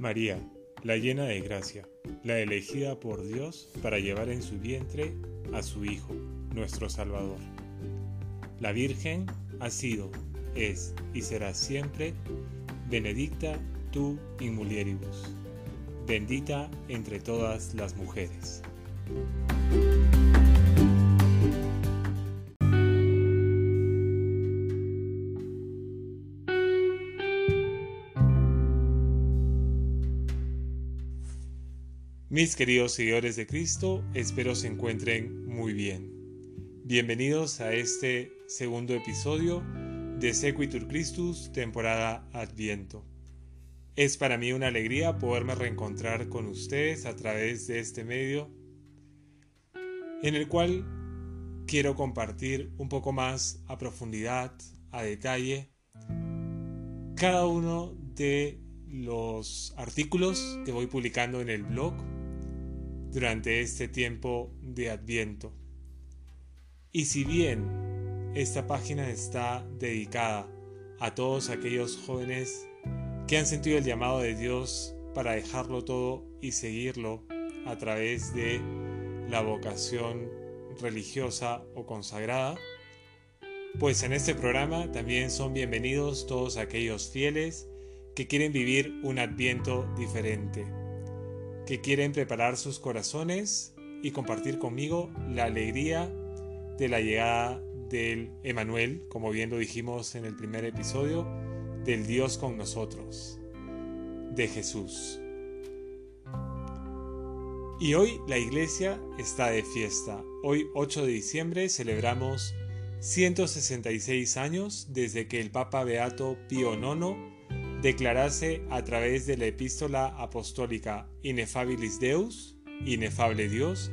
María, la llena de gracia, la elegida por Dios para llevar en su vientre a su Hijo, nuestro Salvador. La Virgen ha sido, es y será siempre benedicta tu in mulieribus, bendita entre todas las mujeres. Mis queridos seguidores de Cristo, espero se encuentren muy bien. Bienvenidos a este segundo episodio de Sequitur Christus, temporada Adviento. Es para mí una alegría poderme reencontrar con ustedes a través de este medio, en el cual quiero compartir un poco más a profundidad, a detalle, cada uno de los artículos que voy publicando en el blog durante este tiempo de Adviento. Y si bien esta página está dedicada a todos aquellos jóvenes que han sentido el llamado de Dios para dejarlo todo y seguirlo a través de la vocación religiosa o consagrada, pues en este programa también son bienvenidos todos aquellos fieles que quieren vivir un adviento diferente que quieren preparar sus corazones y compartir conmigo la alegría de la llegada del Emanuel, como bien lo dijimos en el primer episodio, del Dios con nosotros, de Jesús. Y hoy la iglesia está de fiesta. Hoy 8 de diciembre celebramos 166 años desde que el Papa Beato Pío IX declarase a través de la epístola apostólica Inefabilis Deus, inefable Dios,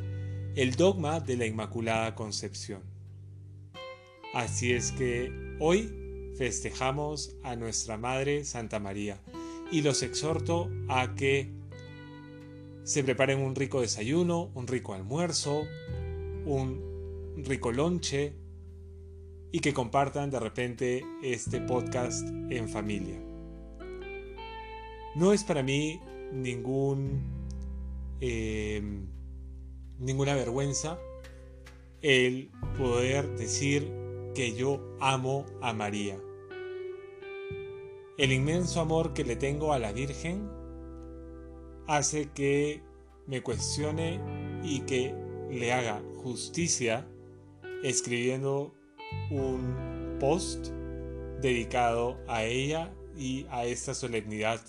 el dogma de la Inmaculada Concepción. Así es que hoy festejamos a nuestra Madre Santa María y los exhorto a que se preparen un rico desayuno, un rico almuerzo, un rico lonche y que compartan de repente este podcast en familia. No es para mí ningún, eh, ninguna vergüenza el poder decir que yo amo a María. El inmenso amor que le tengo a la Virgen hace que me cuestione y que le haga justicia escribiendo un post dedicado a ella y a esta solemnidad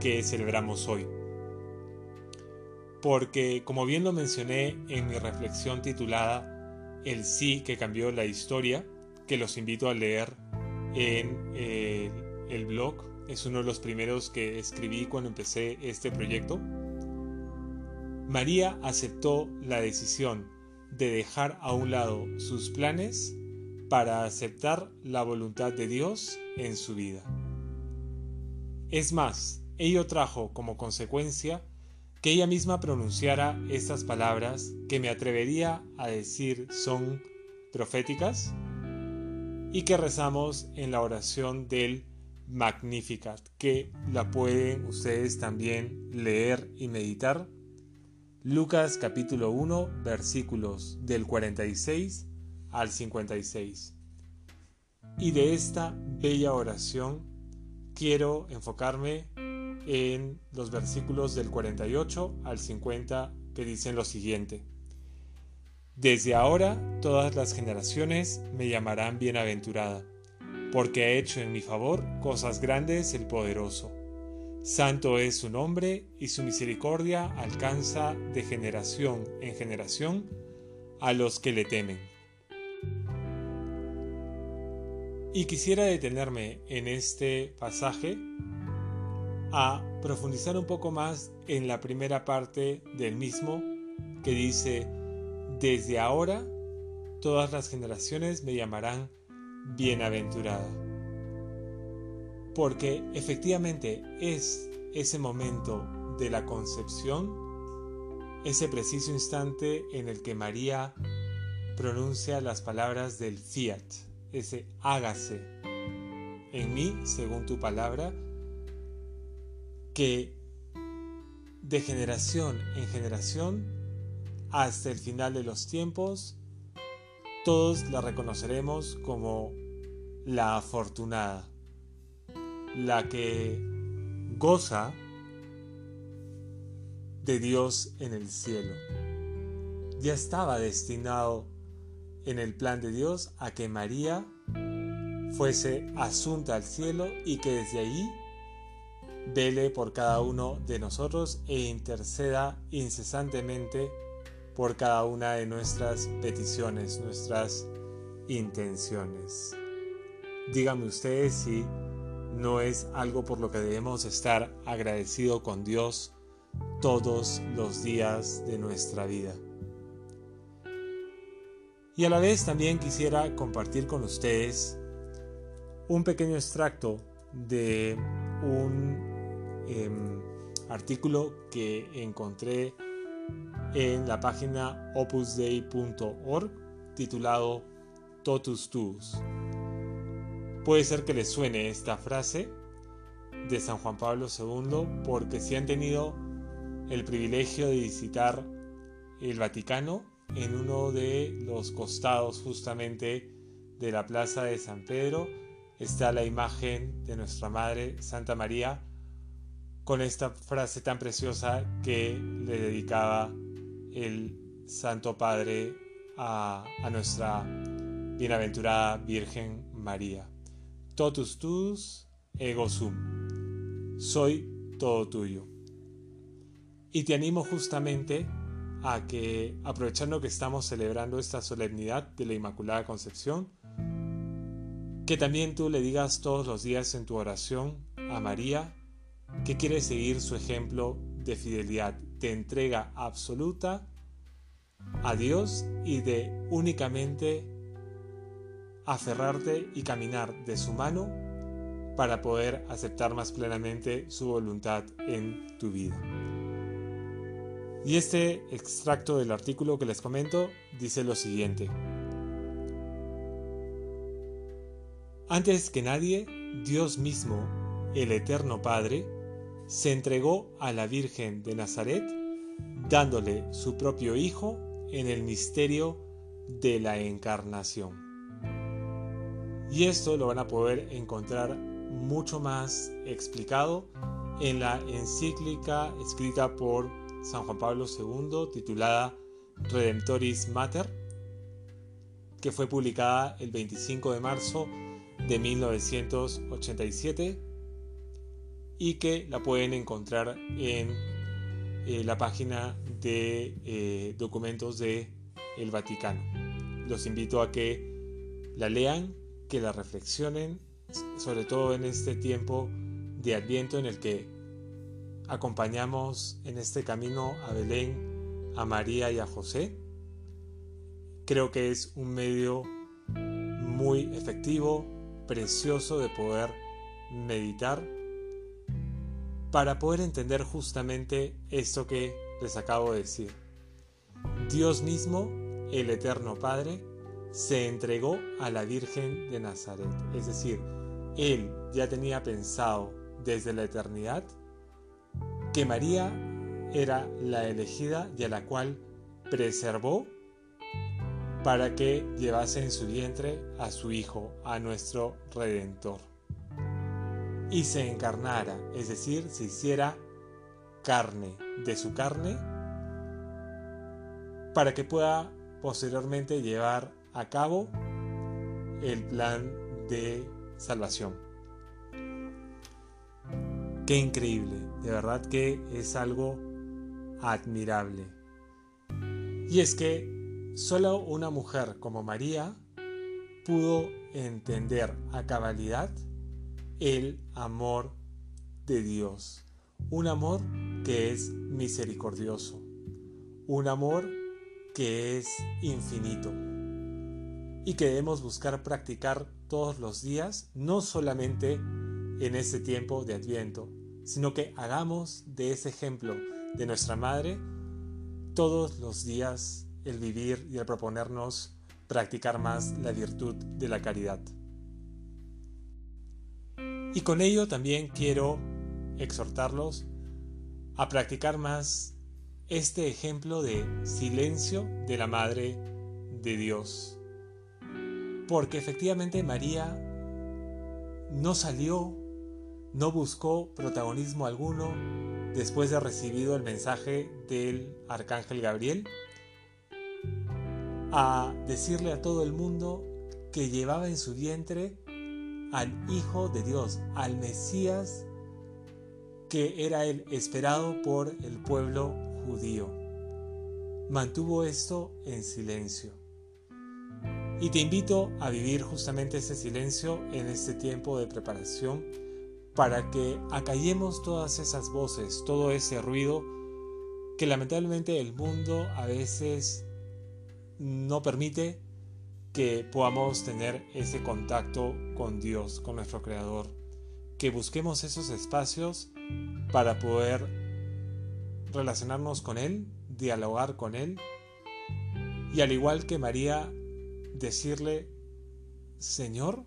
que celebramos hoy. Porque, como bien lo mencioné en mi reflexión titulada El sí que cambió la historia, que los invito a leer en eh, el blog, es uno de los primeros que escribí cuando empecé este proyecto, María aceptó la decisión de dejar a un lado sus planes para aceptar la voluntad de Dios en su vida. Es más, Ello trajo como consecuencia que ella misma pronunciara estas palabras que me atrevería a decir son proféticas y que rezamos en la oración del Magnificat, que la pueden ustedes también leer y meditar. Lucas capítulo 1 versículos del 46 al 56. Y de esta bella oración quiero enfocarme en los versículos del 48 al 50 que dicen lo siguiente. Desde ahora todas las generaciones me llamarán bienaventurada, porque ha hecho en mi favor cosas grandes el poderoso. Santo es su nombre y su misericordia alcanza de generación en generación a los que le temen. Y quisiera detenerme en este pasaje a profundizar un poco más en la primera parte del mismo que dice, desde ahora todas las generaciones me llamarán bienaventurada. Porque efectivamente es ese momento de la concepción, ese preciso instante en el que María pronuncia las palabras del fiat, ese hágase en mí según tu palabra, que de generación en generación, hasta el final de los tiempos, todos la reconoceremos como la afortunada, la que goza de Dios en el cielo. Ya estaba destinado en el plan de Dios a que María fuese asunta al cielo y que desde allí vele por cada uno de nosotros e interceda incesantemente por cada una de nuestras peticiones, nuestras intenciones. Díganme ustedes si no es algo por lo que debemos estar agradecido con Dios todos los días de nuestra vida. Y a la vez también quisiera compartir con ustedes un pequeño extracto de un em, artículo que encontré en la página opusdei.org titulado Totus Tuus. Puede ser que les suene esta frase de San Juan Pablo II porque si han tenido el privilegio de visitar el Vaticano en uno de los costados justamente de la Plaza de San Pedro está la imagen de nuestra Madre Santa María con esta frase tan preciosa que le dedicaba el Santo Padre a, nuestra bienaventurada Virgen María. Totus tus ego sum. Soy todo tuyo. Y te animo justamente a que, aprovechando que estamos celebrando esta solemnidad de la Inmaculada Concepción, que también tú le digas todos los días en tu oración a María que quieres seguir su ejemplo de fidelidad, de entrega absoluta a Dios y de únicamente aferrarte y caminar de su mano para poder aceptar más plenamente su voluntad en tu vida. Y este extracto del artículo que les comento dice lo siguiente. Antes que nadie, Dios mismo, el Eterno Padre, se entregó a la Virgen de Nazaret, dándole su propio Hijo en el misterio de la encarnación. Y esto lo van a poder encontrar mucho más explicado en la encíclica escrita por San Juan Pablo II titulada Redemptoris Mater, que fue publicada el 25 de marzo de 1987 y que la pueden encontrar en eh, la página de eh, documentos de Vaticano. Los invito a que la lean, que la reflexionen, sobre todo en este tiempo de Adviento en el que acompañamos en este camino a Belén, a María y a José. Creo que es un medio muy efectivo, precioso de poder meditar para poder entender justamente esto que les acabo de decir. Dios mismo, el Eterno Padre, se entregó a la Virgen de Nazaret. Es decir, Él ya tenía pensado desde la eternidad que María era la elegida y a la cual preservó para que llevase en su vientre a su Hijo, a nuestro Redentor. Y se encarnara, es decir, se hiciera carne de su carne, para que pueda posteriormente llevar a cabo el plan de salvación. Qué increíble, de verdad que es algo admirable. Y es que Solo una mujer como María pudo entender a cabalidad el amor de Dios. Un amor que es misericordioso. Un amor que es infinito. Y que debemos buscar practicar todos los días, no solamente en este tiempo de Adviento, sino que hagamos de ese ejemplo de nuestra Madre todos los días el vivir y el proponernos practicar más la virtud de la caridad. Y con ello también quiero exhortarlos a practicar más este ejemplo de silencio de la Madre de Dios. Porque efectivamente María no salió, no buscó protagonismo alguno después de recibido el mensaje del arcángel Gabriel a decirle a todo el mundo que llevaba en su vientre al Hijo de Dios, al Mesías que era el esperado por el pueblo judío. Mantuvo esto en silencio. Y te invito a vivir justamente ese silencio en este tiempo de preparación para que acallemos todas esas voces, todo ese ruido que lamentablemente el mundo a veces no permite que podamos tener ese contacto con Dios, con nuestro Creador, que busquemos esos espacios para poder relacionarnos con Él, dialogar con Él y al igual que María, decirle, Señor,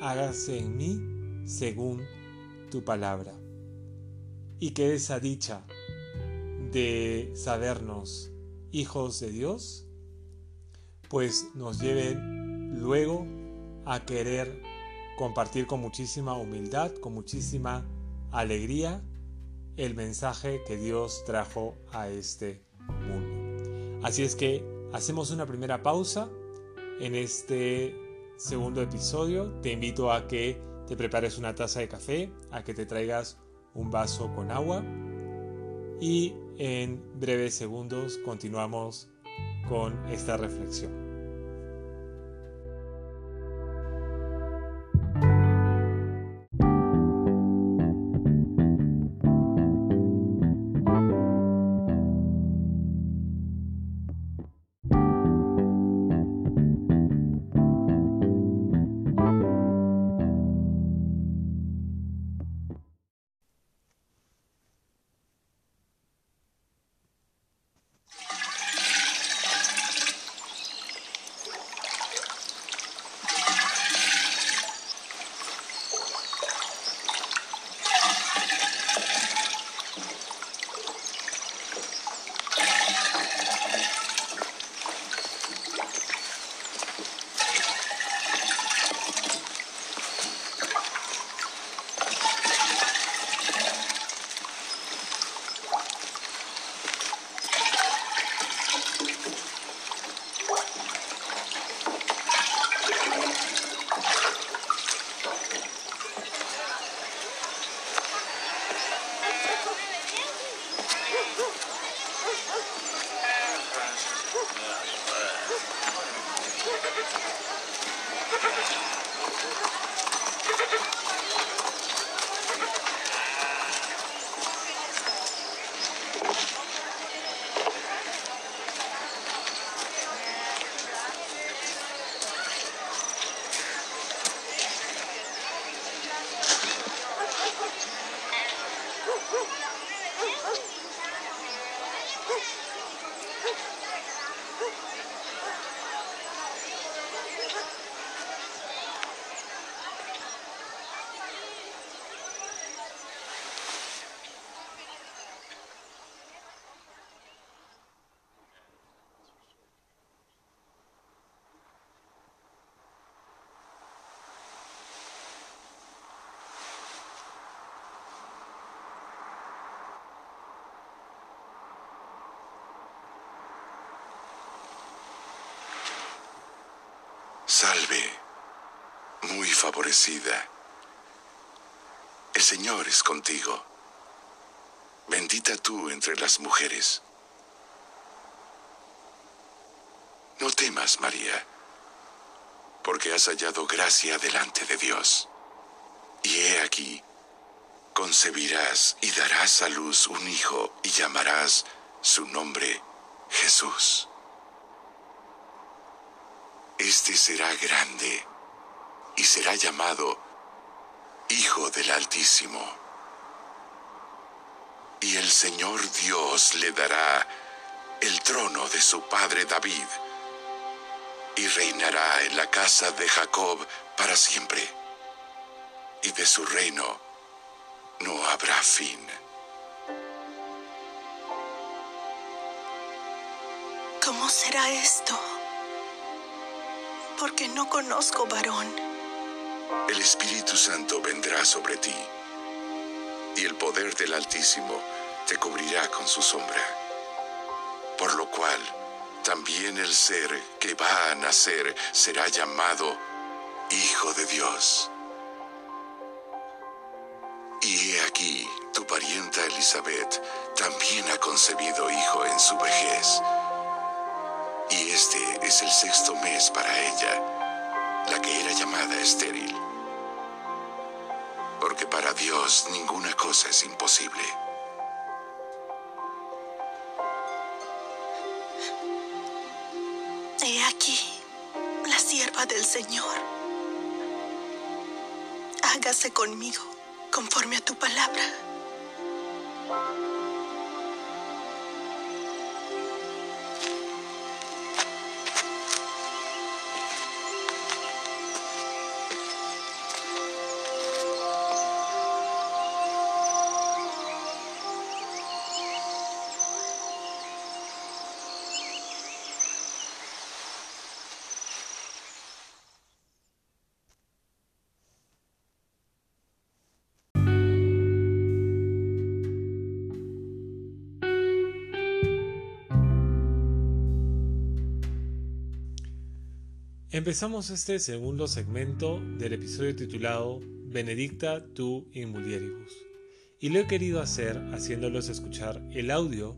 hágase en mí según tu palabra. Y que esa dicha de sabernos hijos de Dios, pues nos lleve luego a querer compartir con muchísima humildad, con muchísima alegría el mensaje que Dios trajo a este mundo. Así es que hacemos una primera pausa en este segundo episodio. Te invito a que te prepares una taza de café, a que te traigas un vaso con agua y en breves segundos continuamos con esta reflexión. Salve, muy favorecida. El Señor es contigo. Bendita tú entre las mujeres. No temas, María, porque has hallado gracia delante de Dios. Y he aquí, concebirás y darás a luz un hijo y llamarás su nombre Jesús. Este será grande y será llamado Hijo del Altísimo. Y el Señor Dios le dará el trono de su padre David y reinará en la casa de Jacob para siempre, y de su reino no habrá fin. ¿Cómo será esto? Porque no conozco varón. El Espíritu Santo vendrá sobre ti, y el poder del Altísimo te cubrirá con su sombra. Por lo cual, también el ser que va a nacer será llamado Hijo de Dios. Y he aquí, tu parienta Elizabeth también ha concebido hijo en su vejez. Y este es el sexto mes para ella, la que era llamada estéril. Porque para Dios ninguna cosa es imposible. He aquí la sierva del Señor. Hágase conmigo conforme a tu palabra. Empezamos este segundo segmento del episodio titulado Benedicta tu in mulieribus. Y lo he querido hacer haciéndolos escuchar el audio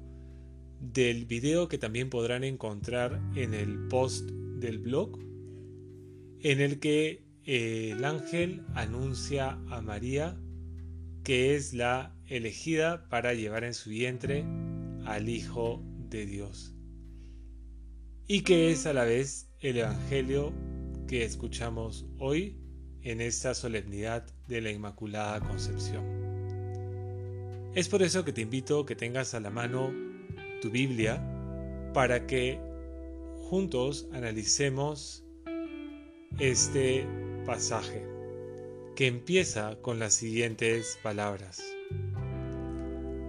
del video que también podrán encontrar en el post del blog, en el que eh, el ángel anuncia a María que es la elegida para llevar en su vientre al Hijo de Dios y que es a la vez el Evangelio que escuchamos hoy en esta solemnidad de la Inmaculada Concepción. Es por eso que te invito a que tengas a la mano tu Biblia para que juntos analicemos este pasaje que empieza con las siguientes palabras.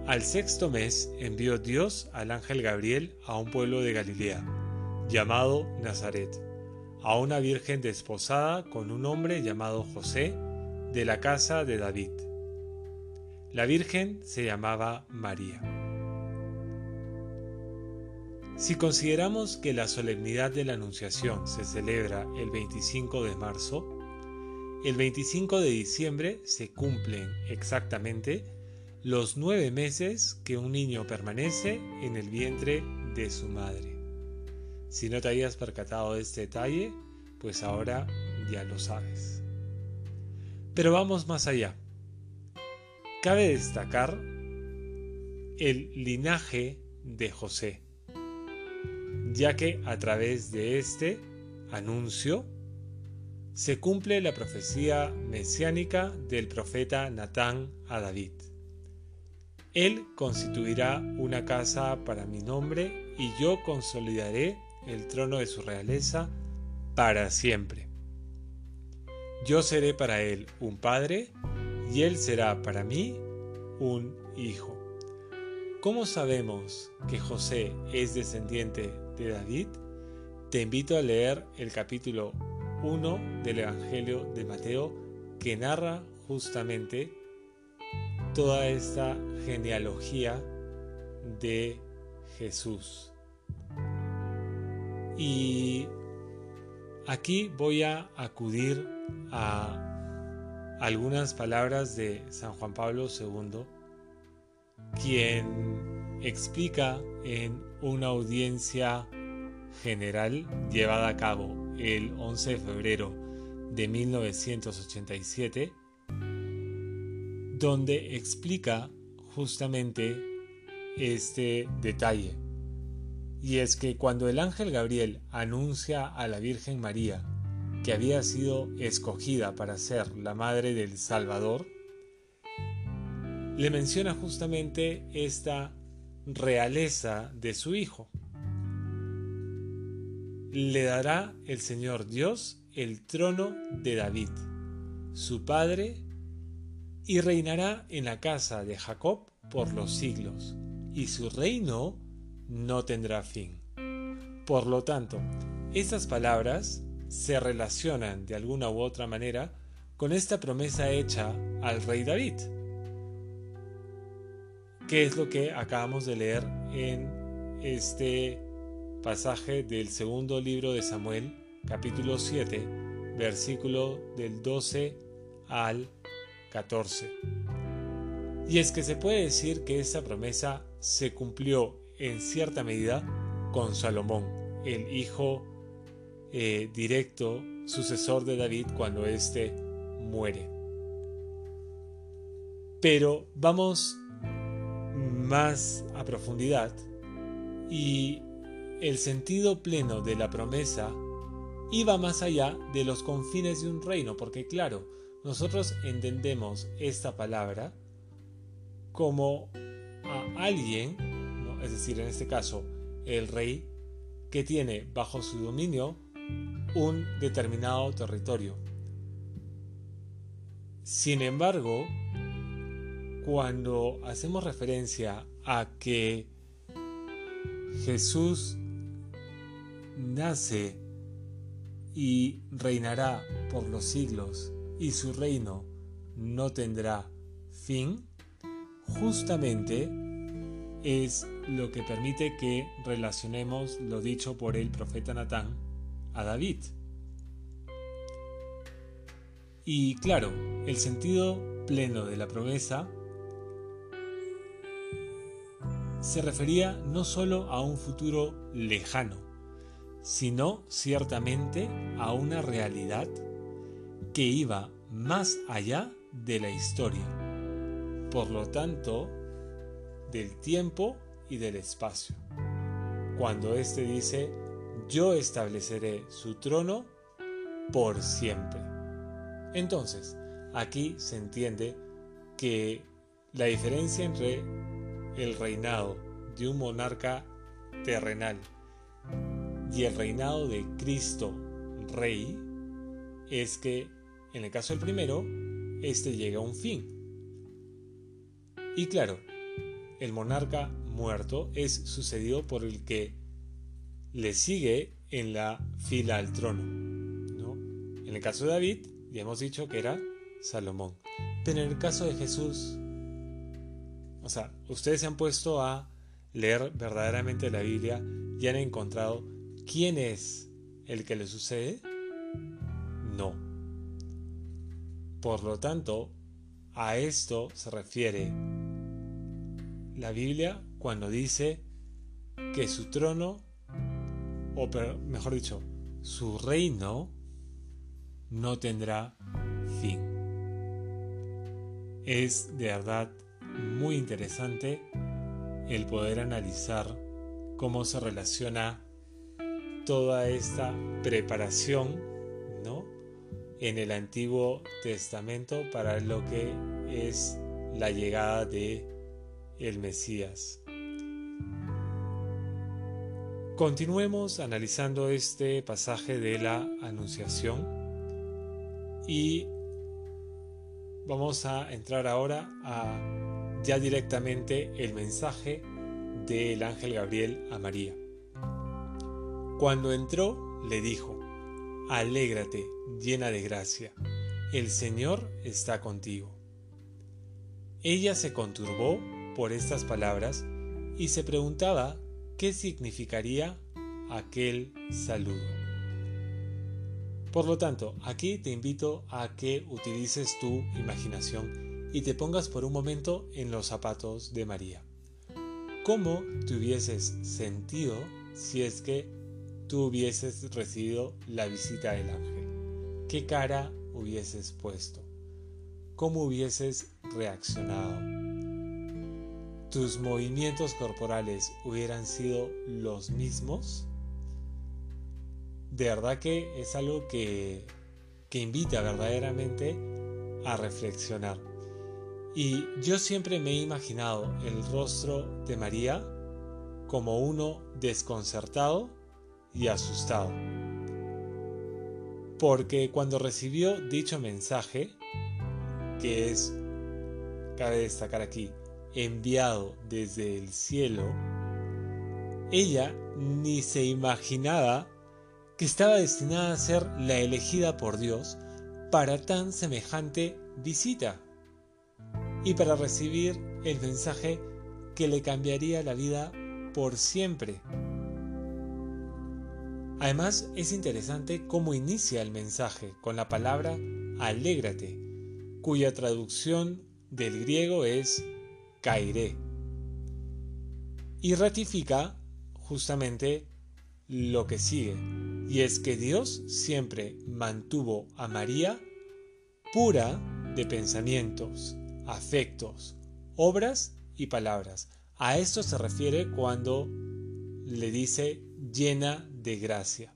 Al sexto mes envió Dios al ángel Gabriel a un pueblo de Galilea llamado Nazaret, a una virgen desposada con un hombre llamado José, de la casa de David. La virgen se llamaba María. Si consideramos que la solemnidad de la Anunciación se celebra el 25 de marzo, el 25 de diciembre se cumplen exactamente los nueve meses que un niño permanece en el vientre de su madre. Si no te habías percatado de este detalle, pues ahora ya lo sabes. Pero vamos más allá. Cabe destacar el linaje de José, ya que a través de este anuncio se cumple la profecía mesiánica del profeta Natán a David. Él constituirá una casa para mi nombre y yo consolidaré el trono de su realeza para siempre. Yo seré para él un padre y él será para mí un hijo. ¿Cómo sabemos que José es descendiente de David? Te invito a leer el capítulo 1 del Evangelio de Mateo que narra justamente toda esta genealogía de Jesús. Y aquí voy a acudir a algunas palabras de San Juan Pablo II, quien explica en una audiencia general llevada a cabo el 11 de febrero de 1987, donde explica justamente este detalle y es que cuando el ángel Gabriel anuncia a la Virgen María que había sido escogida para ser la madre del Salvador, le menciona justamente esta realeza de su hijo. Le dará el Señor Dios el trono de David, su padre, y reinará en la casa de Jacob por los siglos, y su reino no tendrá fin. Por lo tanto, estas palabras se relacionan de alguna u otra manera con esta promesa hecha al rey David, que es lo que acabamos de leer en este pasaje del segundo libro de Samuel, capítulo 7, versículo del 12 al 14. Y es que se puede decir que esta promesa se cumplió en cierta medida con Salomón, el hijo eh, directo sucesor de David cuando éste muere. Pero vamos más a profundidad y el sentido pleno de la promesa iba más allá de los confines de un reino, porque claro, nosotros entendemos esta palabra como a alguien, es decir, en este caso, el rey, que tiene bajo su dominio un determinado territorio. Sin embargo, cuando hacemos referencia a que Jesús nace y reinará por los siglos y su reino no tendrá fin, justamente es lo que permite que relacionemos lo dicho por el profeta Natán a David. Y claro, el sentido pleno de la promesa se refería no solo a un futuro lejano, sino ciertamente a una realidad que iba más allá de la historia, por lo tanto, del tiempo y del espacio. Cuando éste dice, yo estableceré su trono por siempre. Entonces, aquí se entiende que la diferencia entre el reinado de un monarca terrenal y el reinado de Cristo Rey es que en el caso del primero, este llega a un fin. Y claro, el monarca muerto es sucedido por el que le sigue en la fila al trono. ¿no? En el caso de David, ya hemos dicho que era Salomón. Pero en el caso de Jesús, o sea, ustedes se han puesto a leer verdaderamente la Biblia y han encontrado quién es el que le sucede. No. Por lo tanto, a esto se refiere la Biblia cuando dice que su trono, o mejor dicho, su reino no tendrá fin. Es de verdad muy interesante el poder analizar cómo se relaciona toda esta preparación ¿no? en el Antiguo Testamento para lo que es la llegada de el Mesías. Continuemos analizando este pasaje de la Anunciación y vamos a entrar ahora a ya directamente el mensaje del ángel Gabriel a María. Cuando entró, le dijo, Alégrate, llena de gracia, el Señor está contigo. Ella se conturbó por estas palabras y se preguntaba qué significaría aquel saludo. Por lo tanto, aquí te invito a que utilices tu imaginación y te pongas por un momento en los zapatos de María. ¿Cómo te hubieses sentido si es que tú hubieses recibido la visita del ángel? ¿Qué cara hubieses puesto? ¿Cómo hubieses reaccionado? ¿Tus movimientos corporales hubieran sido los mismos? de verdad que es algo que, que invita verdaderamente a reflexionar. Y yo siempre me he imaginado el rostro de María como uno desconcertado y asustado. Porque cuando recibió dicho mensaje, que es, cabe destacar aquí, enviado desde el cielo, ella ni se imaginaba que estaba destinada a ser la elegida por Dios para tan semejante visita y para recibir el mensaje que le cambiaría la vida por siempre. Además, es interesante cómo inicia el mensaje con la palabra alégrate, cuya traducción del griego es caeré. Y ratifica justamente lo que sigue, y es que Dios siempre mantuvo a María pura de pensamientos, afectos, obras y palabras. A esto se refiere cuando le dice llena de gracia.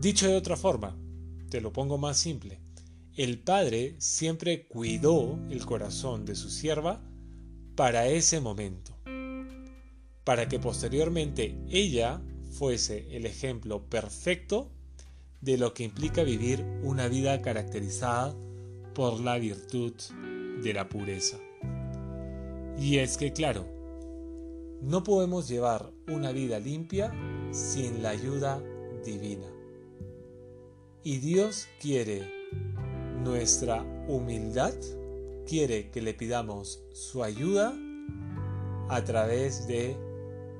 Dicho de otra forma, te lo pongo más simple, el Padre siempre cuidó el corazón de su sierva para ese momento, para que posteriormente ella fuese el ejemplo perfecto de lo que implica vivir una vida caracterizada por la virtud de la pureza. Y es que claro, no podemos llevar una vida limpia sin la ayuda divina. Y Dios quiere nuestra humildad, quiere que le pidamos su ayuda a través de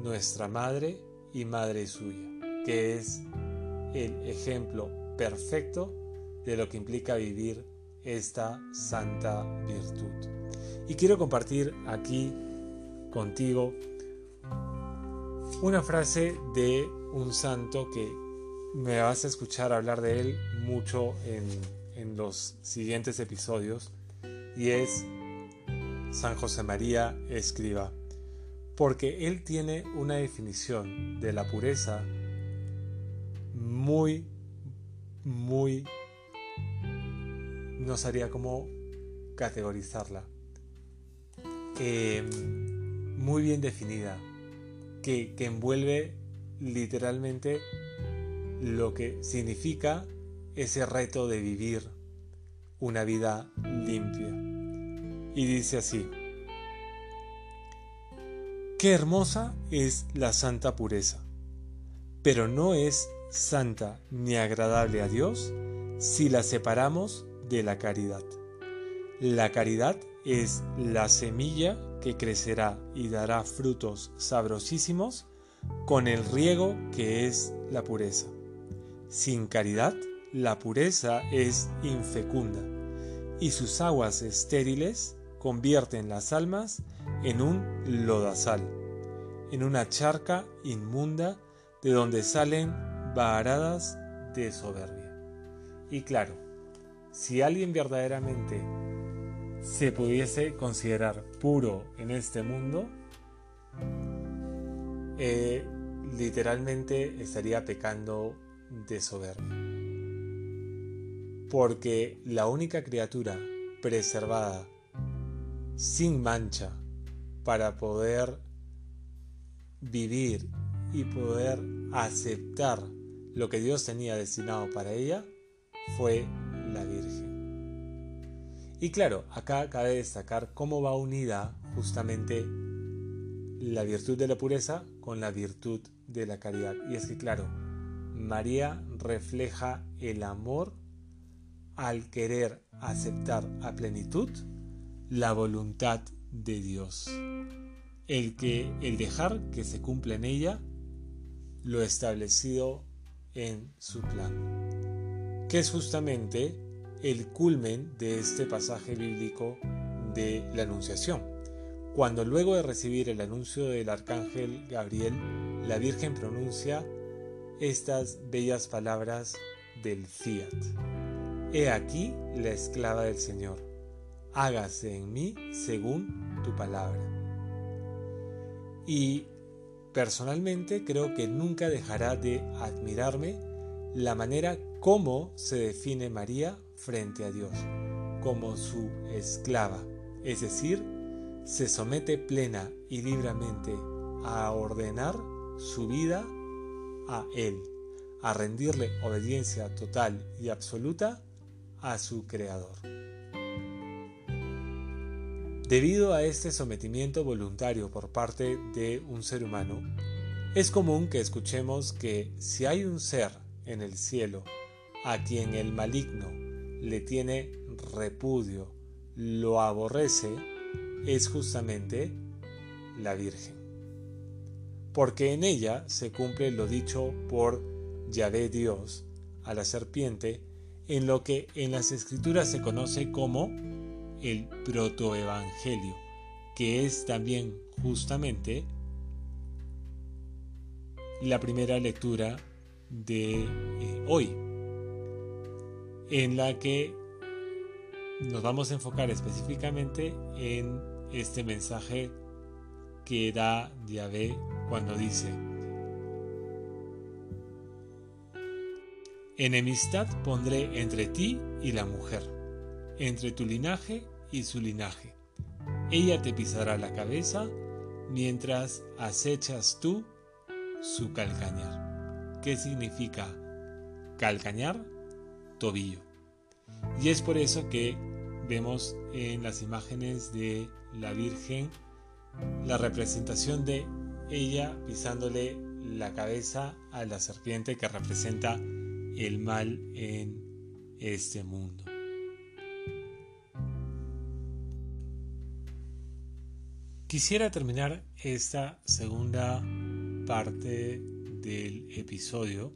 nuestra madre y madre suya, que es el ejemplo perfecto de lo que implica vivir esta santa virtud. Y quiero compartir aquí contigo una frase de un santo que me vas a escuchar hablar de él mucho en, en los siguientes episodios y es San José María Escriba, porque él tiene una definición de la pureza muy, muy, no sabría cómo categorizarla, muy bien definida, que, que envuelve literalmente lo que significa ese reto de vivir una vida limpia. Y dice así, qué hermosa es la santa pureza, pero no es santa ni agradable a Dios si la separamos de la caridad. La caridad es la semilla que crecerá y dará frutos sabrosísimos con el riego que es la pureza. Sin caridad, la pureza es infecunda y sus aguas estériles convierten las almas en un lodazal, en una charca inmunda de donde salen varadas de soberbia. Y claro, si alguien verdaderamente se pudiese considerar puro en este mundo, eh, literalmente estaría pecando de soberbia. Porque la única criatura preservada sin mancha para poder vivir y poder aceptar lo que Dios tenía destinado para ella fue la Virgen. Y claro, acá cabe destacar cómo va unida justamente la virtud de la pureza con la virtud de la caridad. Y es que claro, María refleja el amor al querer aceptar a plenitud la voluntad de Dios. El que el dejar que se cumpla en ella lo establecido en su plan, que es justamente el culmen de este pasaje bíblico de la Anunciación, cuando luego de recibir el anuncio del arcángel Gabriel, la Virgen pronuncia estas bellas palabras del fiat. He aquí la esclava del Señor, hágase en mí según tu palabra. Y personalmente creo que nunca dejará de admirarme la manera como se define María frente a Dios, como su esclava, es decir, se somete plena y libremente a ordenar su vida a Él, a rendirle obediencia total y absoluta a su Creador. Debido a este sometimiento voluntario por parte de un ser humano, Es común que escuchemos que si hay un ser en el cielo a quien el maligno le tiene repudio, lo aborrece, es justamente la Virgen. Porque en ella se cumple lo dicho por Yahvé Dios a la serpiente en lo que en las escrituras se conoce como el protoevangelio, que es también justamente la primera lectura de eh, hoy, en la que nos vamos a enfocar específicamente en este mensaje que da Yahvé cuando dice, Enemistad pondré entre ti y la mujer, entre tu linaje y su linaje. Ella te pisará la cabeza mientras acechas tú su calcañar. ¿Qué significa calcañar? Tobillo. Y es por eso que vemos en las imágenes de la Virgen la representación de ella pisándole la cabeza a la serpiente que representa el mal en este mundo. Quisiera terminar esta segunda parte del episodio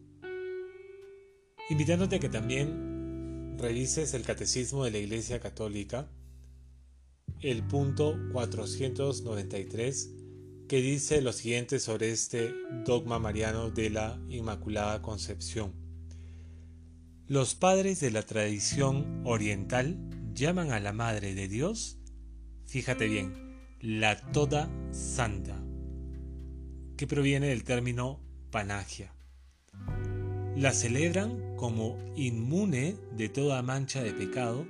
invitándote a que también revises el Catecismo de la Iglesia Católica, el punto 493, que dice lo siguiente sobre este dogma mariano de la Inmaculada Concepción. Los padres de la tradición oriental llaman a la Madre de Dios, fíjate bien, la Toda Santa, que proviene del término panagia. La celebran como inmune de toda mancha de pecado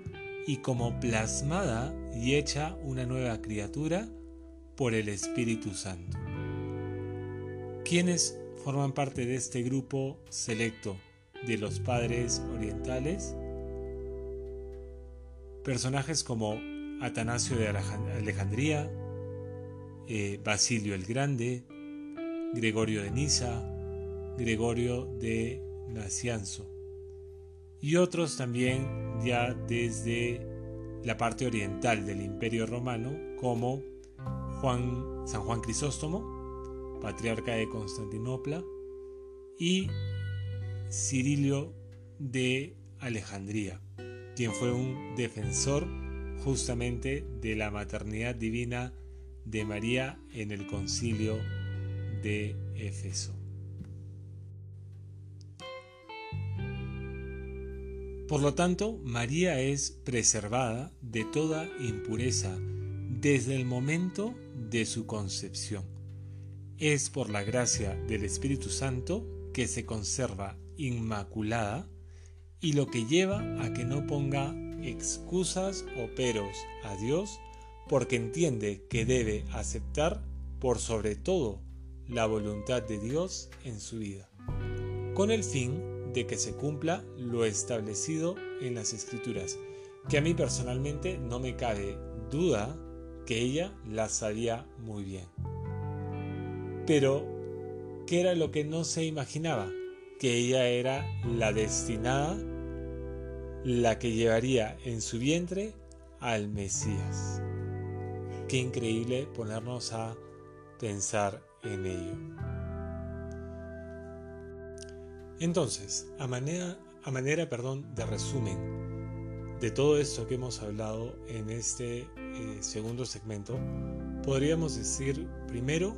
y como plasmada y hecha una nueva criatura por el Espíritu Santo. ¿Quiénes forman parte de este grupo selecto de los padres orientales, personajes como Atanasio de Alejandría, eh, Basilio el Grande, Gregorio de Niza, Gregorio de Nacianzo. Y otros también ya desde la parte oriental del Imperio Romano como Juan, San Juan Crisóstomo, patriarca de Constantinopla, y Cirilio de Alejandría, quien fue un defensor justamente de la maternidad divina de María en el concilio de Éfeso. Por lo tanto, María es preservada de toda impureza desde el momento de su concepción. Es por la gracia del Espíritu Santo que se conserva inmaculada y lo que lleva a que no ponga excusas o peros a Dios porque entiende que debe aceptar por sobre todo la voluntad de Dios en su vida, con el fin de que se cumpla lo establecido en las escrituras, que a mí personalmente no me cabe duda que ella las sabía muy bien. Pero, ¿qué era lo que no se imaginaba? Que ella era la destinada, la que llevaría en su vientre al Mesías. Qué increíble ponernos a pensar en ello. Entonces, a manera, a manera perdón, de resumen de todo esto que hemos hablado en este eh, segundo segmento, podríamos decir primero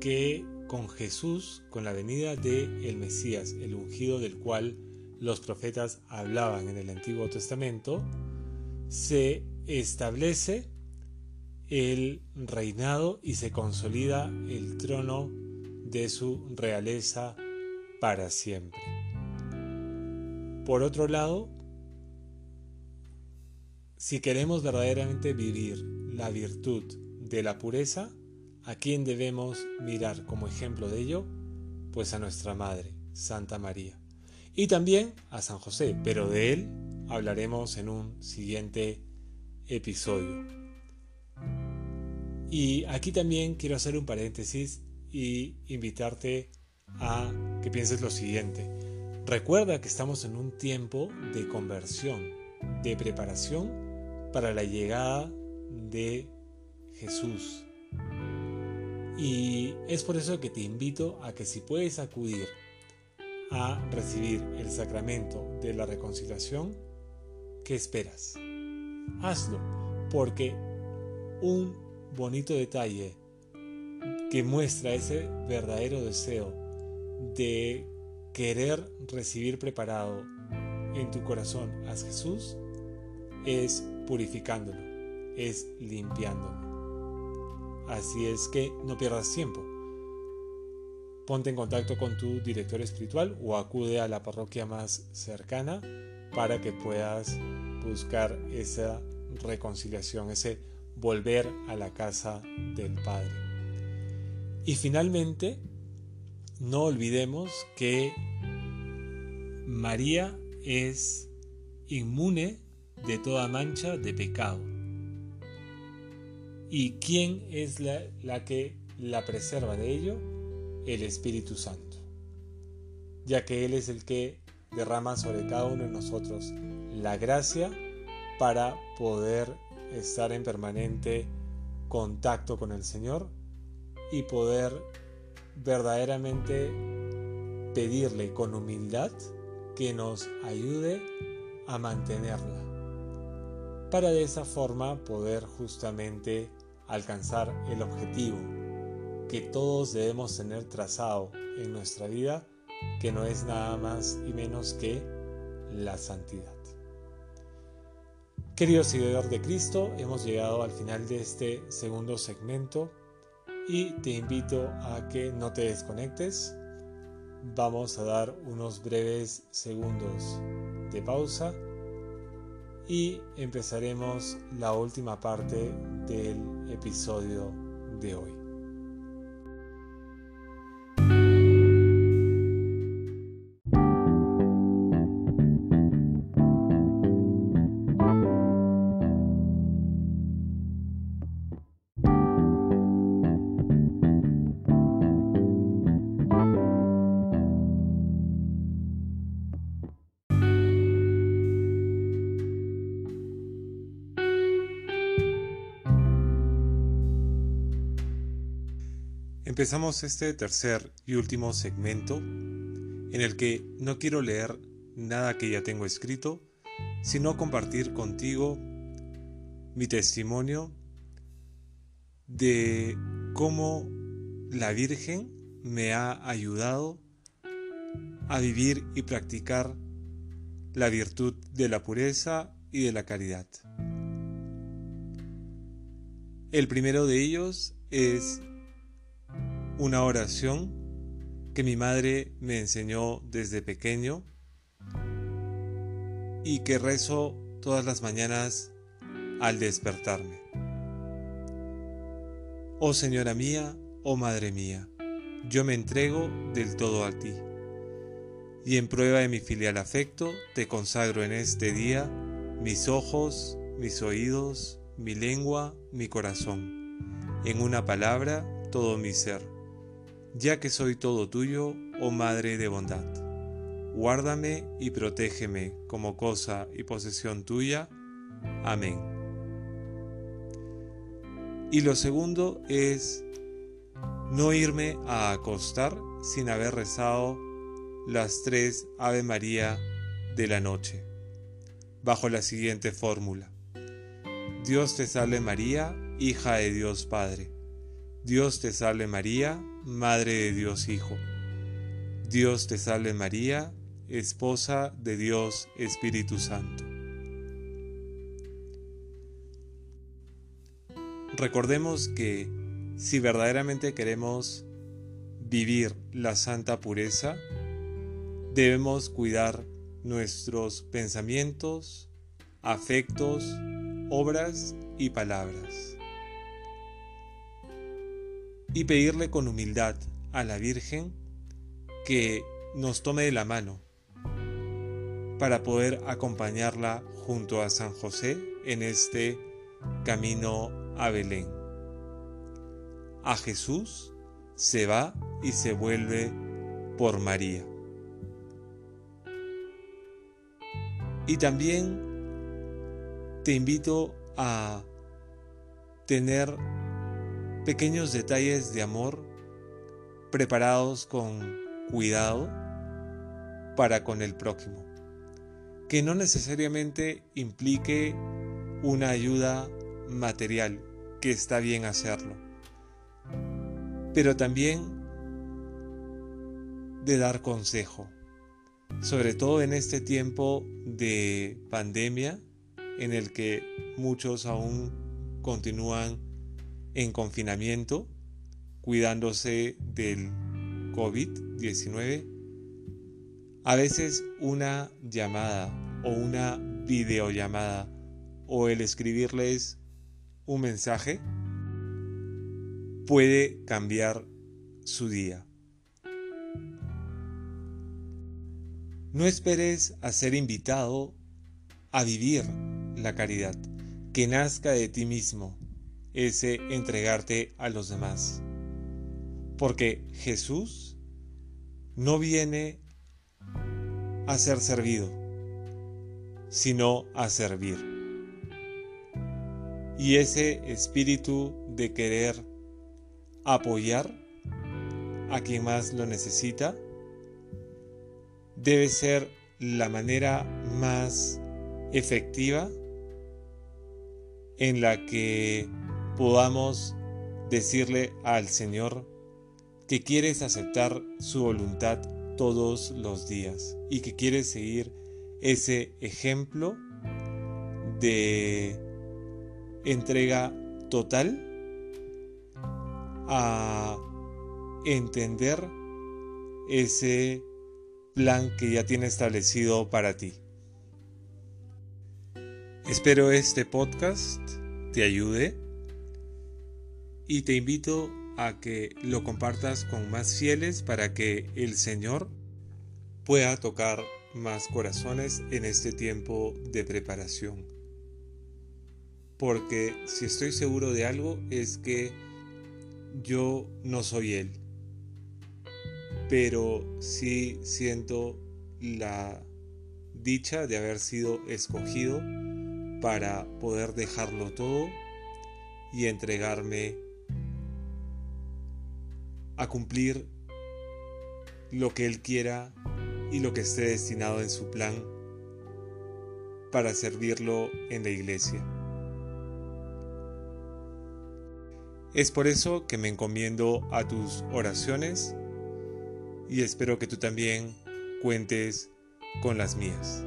que con Jesús, con la venida de el Mesías, el ungido del cual los profetas hablaban en el Antiguo Testamento, se establece el reinado y se consolida el trono de su realeza para siempre. Por otro lado, si queremos verdaderamente vivir la virtud de la pureza, ¿A quién debemos mirar como ejemplo de ello? Pues a nuestra Madre, Santa María. Y también a San José, pero de él hablaremos en un siguiente episodio. Y aquí también quiero hacer un paréntesis y invitarte a que pienses lo siguiente. Recuerda que estamos en un tiempo de conversión, de preparación para la llegada de Jesús. Y es por eso que te invito a que si puedes acudir a recibir el sacramento de la reconciliación, ¿qué esperas? Hazlo, porque un bonito detalle que muestra ese verdadero deseo de querer recibir preparado en tu corazón a Jesús es purificándolo, es limpiándolo. Así es que no pierdas tiempo. Ponte en contacto con tu director espiritual o acude a la parroquia más cercana para que puedas buscar esa reconciliación, ese volver a la casa del Padre. Y finalmente, no olvidemos que María es inmune de toda mancha de pecado. ¿Y quién es la, que la preserva de ello? El Espíritu Santo, ya que Él es el que derrama sobre cada uno de nosotros la gracia para poder estar en permanente contacto con el Señor y poder verdaderamente pedirle con humildad que nos ayude a mantenerla para de esa forma poder justamente alcanzar el objetivo que todos debemos tener trazado en nuestra vida, que no es nada más y menos que la santidad. Querido seguidor de Cristo, hemos llegado al final de este segundo segmento y te invito a que no te desconectes. Vamos a dar unos breves segundos de pausa y empezaremos la última parte del episodio de hoy. Empezamos este tercer y último segmento en el que no quiero leer nada que ya tengo escrito, sino compartir contigo mi testimonio de cómo la Virgen me ha ayudado a vivir y practicar la virtud de la pureza y de la caridad. El primero de ellos es una oración que mi madre me enseñó desde pequeño y que rezo todas las mañanas al despertarme. Oh Señora mía, oh Madre mía, yo me entrego del todo a ti, y en prueba de mi filial afecto te consagro en este día mis ojos, mis oídos, mi lengua, mi corazón, en una palabra, todo mi ser ya que soy todo tuyo, oh Madre de bondad. Guárdame y protégeme como cosa y posesión tuya. Amén. Y lo segundo es no irme a acostar sin haber rezado las tres Ave María de la noche, bajo la siguiente fórmula. Dios te salve María, hija de Dios Padre. Dios te salve María, Madre de Dios Hijo. Dios te salve María, Esposa de Dios Espíritu Santo. Recordemos que si verdaderamente queremos vivir la santa pureza, debemos cuidar nuestros pensamientos, afectos, obras y palabras y pedirle con humildad a la Virgen que nos tome de la mano para poder acompañarla junto a San José en este camino a Belén. A Jesús se va y se vuelve por María. Y también te invito a tener pequeños detalles de amor preparados con cuidado para con el prójimo, que no necesariamente implique una ayuda material, que está bien hacerlo, pero también de dar consejo, sobre todo en este tiempo de pandemia en el que muchos aún continúan en confinamiento, cuidándose del COVID-19, a veces una llamada o una videollamada o el escribirles un mensaje puede cambiar su día. No esperes a ser invitado a vivir la caridad, que nazca de ti mismo ese entregarte a los demás. Porque Jesús no viene a ser servido, sino a servir. Y ese espíritu de querer apoyar a quien más lo necesita debe ser la manera más efectiva en la que podamos decirle al Señor que quieres aceptar su voluntad todos los días y que quieres seguir ese ejemplo de entrega total a entender ese plan que ya tiene establecido para ti. Espero este podcast te ayude y te invito a que lo compartas con más fieles para que el Señor pueda tocar más corazones en este tiempo de preparación. Porque si estoy seguro de algo es que yo no soy Él, pero sí siento la dicha de haber sido escogido para poder dejarlo todo y entregarme a cumplir lo que Él quiera y lo que esté destinado en su plan para servirlo en la iglesia. Es por eso que me encomiendo a tus oraciones y espero que tú también cuentes con las mías.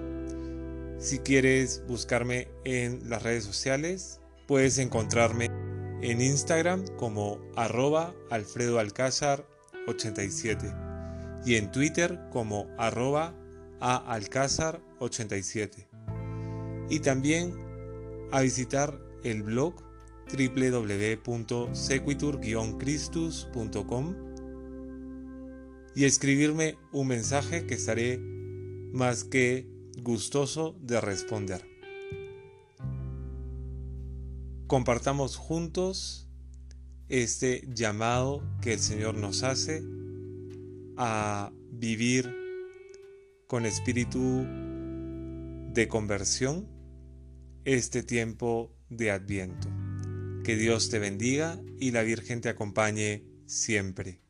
Si quieres buscarme en las redes sociales, puedes encontrarme en Instagram como arroba alfredoalcázar87 y en Twitter como arroba aalcázar87. Y también a visitar el blog www.sequitur-christus.com y escribirme un mensaje que estaré más que gustoso de responder. Compartamos juntos este llamado que el Señor nos hace a vivir con espíritu de conversión este tiempo de adviento. Que Dios te bendiga y la Virgen te acompañe siempre.